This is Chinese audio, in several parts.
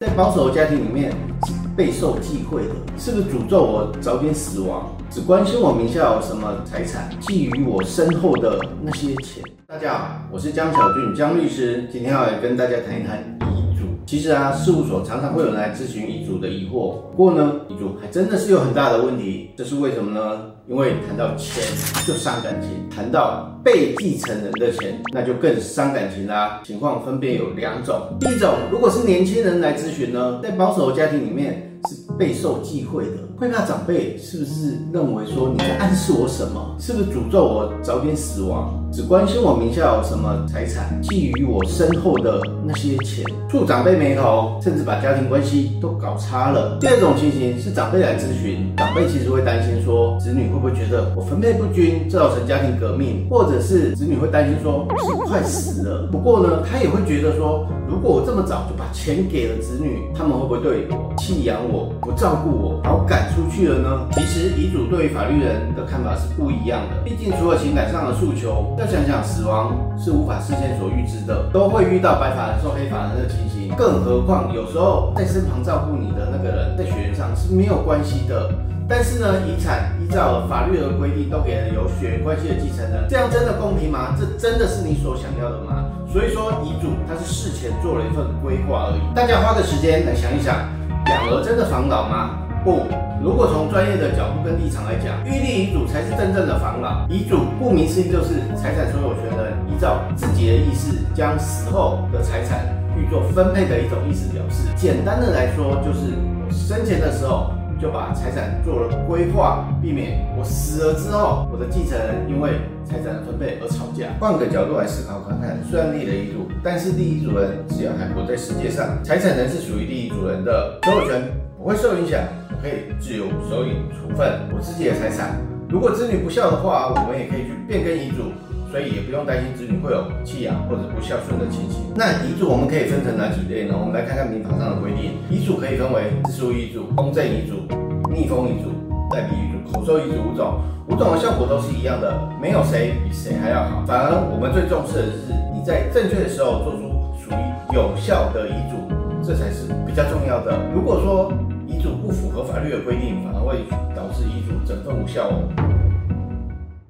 在保守家庭里面是备受忌讳的，是不是诅咒我早点死亡？只关心我名下有什么财产，觊觎我身后的那些钱。大家好，我是江小俊，江律师，今天要来跟大家谈一谈。其实啊，事务所常常会有人来咨询遗嘱的疑惑，不过呢，遗嘱还真的是有很大的问题，这是为什么呢？因为谈到钱就伤感情，谈到被继承人的钱，那就更伤感情啦。情况分别有两种，第一种，如果是年轻人来咨询呢，在保守的家庭里面是备受忌讳的，会怕长辈是不是认为说你在暗示我什么？是不是诅咒我早点死亡？只关心我名下有什么财产，觊觎我身后的那些钱，触长辈眉头，甚至把家庭关系都搞差了。第二种情形是长辈来咨询，长辈其实会担心说，子女会不会觉得我分配不均，造成家庭革命，或者是子女会担心说，我是快死了。不过呢，他也会觉得说，如果我这么早就把钱给了子女，他们会不会对我弃养我，不照顾我，把我赶出去了呢？其实遗嘱对于法律人的看法是不一样的，毕竟除了情感上的诉求。要想想，死亡是无法事先所预知的，都会遇到白发人送黑发人的情形。更何况，有时候在身旁照顾你的那个人，在血缘上是没有关系的。但是呢，遗产依照法律的规定，都给了有血缘关系的继承人，这样真的公平吗？这真的是你所想要的吗？所以说，遗嘱它是事前做了一份规划而已。大家花个时间来想一想，养儿真的防老吗？不，如果从专业的角度跟立场来讲，预立遗嘱才是真正的防老。遗嘱顾名思义就是财产所有权人依照自己的意思，将死后的财产预作分配的一种意思表示。简单的来说，就是我生前的时候就把财产做了规划，避免我死了之后，我的继承人因为财产的分配而吵架。换个角度来思考看看，虽然立了遗嘱，但是立遗嘱人只要还活在世界上，财产仍是属于立遗嘱人的所有权不会受影响。可以自由手影处分我自己的财产。如果子女不孝的话，我们也可以去变更遗嘱，所以也不用担心子女会有弃养或者不孝顺的情形。那遗嘱我们可以分成哪几类呢？我们来看看民法上的规定。遗嘱可以分为自书遗嘱、公证遗嘱、逆封遗嘱、代笔遗嘱、口授遗嘱五种。五种的效果都是一样的，没有谁比谁还要好。反而我们最重视的是你在正确的时候做出属于有效的遗嘱，这才是比较重要的。如果说符合法律的规定，反而会导致遗嘱整份无效哦。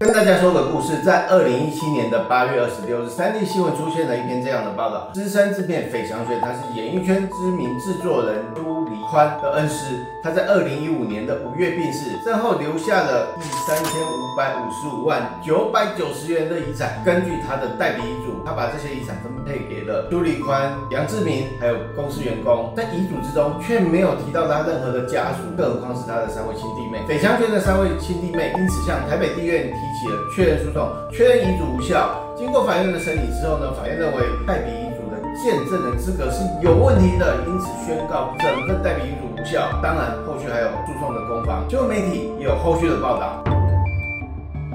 跟大家说个故事，在二零一七年的八月二十六日，三立新闻出现了一篇这样的报道：资深制片费翔轩，他是演艺圈知名制作人朱黎宽的恩师，他在二零一五年的五月病逝，身后留下了一三千五百五十五万九百九十元的遗产。根据他的代笔遗嘱，他把这些遗产分配给了朱黎宽、杨志明还有公司员工，在遗嘱之中却没有提到他任何的家属，更何况是他的三位亲弟妹。费翔轩的三位亲弟妹因此向台北地院提。起了确认诉讼，确认遗嘱无效。经过法院的审理之后呢，法院认为代笔遗嘱的见证人资格是有问题的，因此宣告整个代笔遗嘱无效。当然，后续还有诉讼的攻防，新闻媒体也有后续的报道。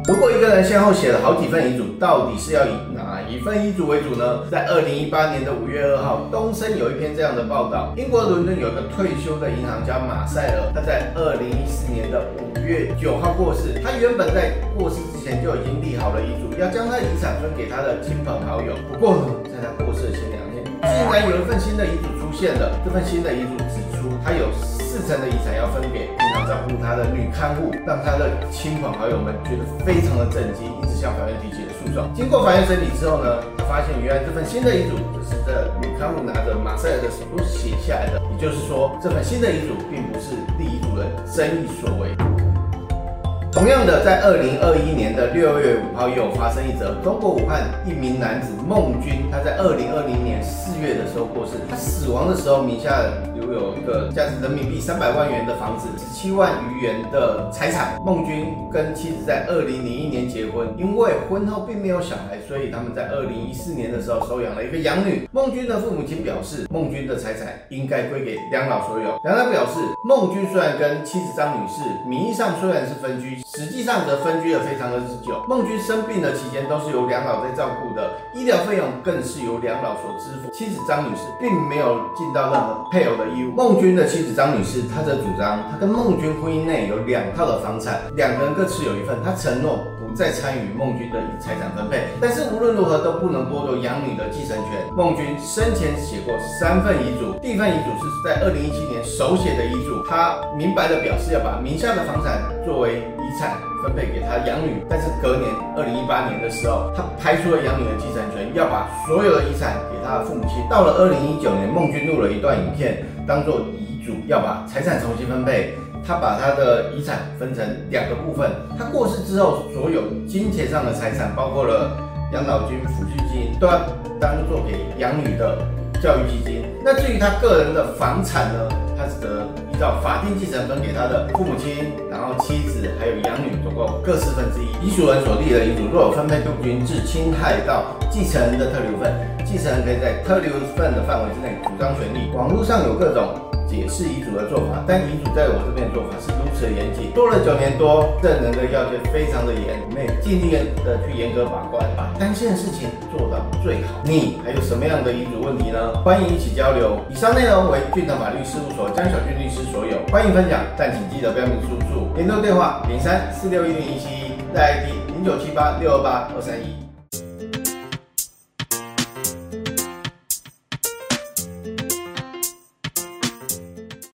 如果一个人先后写了好几份遗嘱，到底是要以哪一份遗嘱为主呢？在二零一八年的五月二号，东森有一篇这样的报道：英国伦敦有个退休的银行家马塞尔，他在二零一四年的五月九号过世。他原本在过世之前就已经立好了遗嘱，要将他遗产分给他的亲朋好友。不过，在他过世的前两天，竟然有一份新的遗嘱现了。这份新的遗嘱指出，他有。四成的遗产要分给经常照顾他的女看护，让他的亲朋好友们觉得非常的震惊，因此向法院提起了诉讼。经过法院审理之后呢，他发现原来这份新的遗嘱是这女看护拿着马赛尔的手写下来的，也就是说，这份新的遗嘱并不是第一主人真意所为。同样的，在二零二一年的六月五号，又发生一则中国武汉一名男子孟军，他在二零二零年四月的时候过世。他死亡的时候，名下留有一个价值人民币三百万元的房子，十七万余元的财产。孟军跟妻子在二零零一年结婚，因为婚后并没有小孩，所以他们在二零一四年的时候收养了一个养女。孟军的父母亲表示，孟军的财产应该归给两老所有。两老表示，孟军虽然跟妻子张女士名义上虽然是分居。实际上则分居了非常的日久。孟军生病的期间都是由两老在照顾的，医疗费用更是由两老所支付。妻子张女士并没有尽到任何配偶的义务。孟军的妻子张女士，她则主张，她跟孟军婚姻内有两套的房产，两个人各持有一份。她承诺不。再参与孟君的财产分配。但是无论如何都不能剥夺养女的继承权。孟君生前写过三份遗嘱，第一份遗嘱是在二零一七年手写的遗嘱，他明白的表示要把名下的房产作为产分配给他养女。但是隔年二零一八年的时候，他排除了养女的继承权，要把所有的遗产给他的父母亲。到了二零一九年，孟君录了一段影片，当做遗嘱要把财产重新分配。他把他的遗产分成两个部分。他过世之后，所有金钱上的财产，包括了养老金、抚恤金，都要当做给养女的教育基金。那至于他个人的房产呢，他只得依照法定继承分给他的父母亲，然后妻子还有养女，总共各四分之一。遗嘱人所立的遗嘱，若有分配不均，致侵害到继承人的特留份，继承人可以在特留份的范围之内主张权利。网络上有各种。解释遗嘱的做法，但遗嘱在我这边做法是如此的严谨，做了九年多，证人的要件非常的严，我们也尽力的去严格把关，把单线的事情做到最好。你还有什么样的遗嘱问题呢？欢迎一起交流。以上内容为俊腾法律事务所江小俊律师所有，欢迎分享，但请记得标明出处。联络电话零三四六一零一七一，代 ID 零九七八六二八二三一。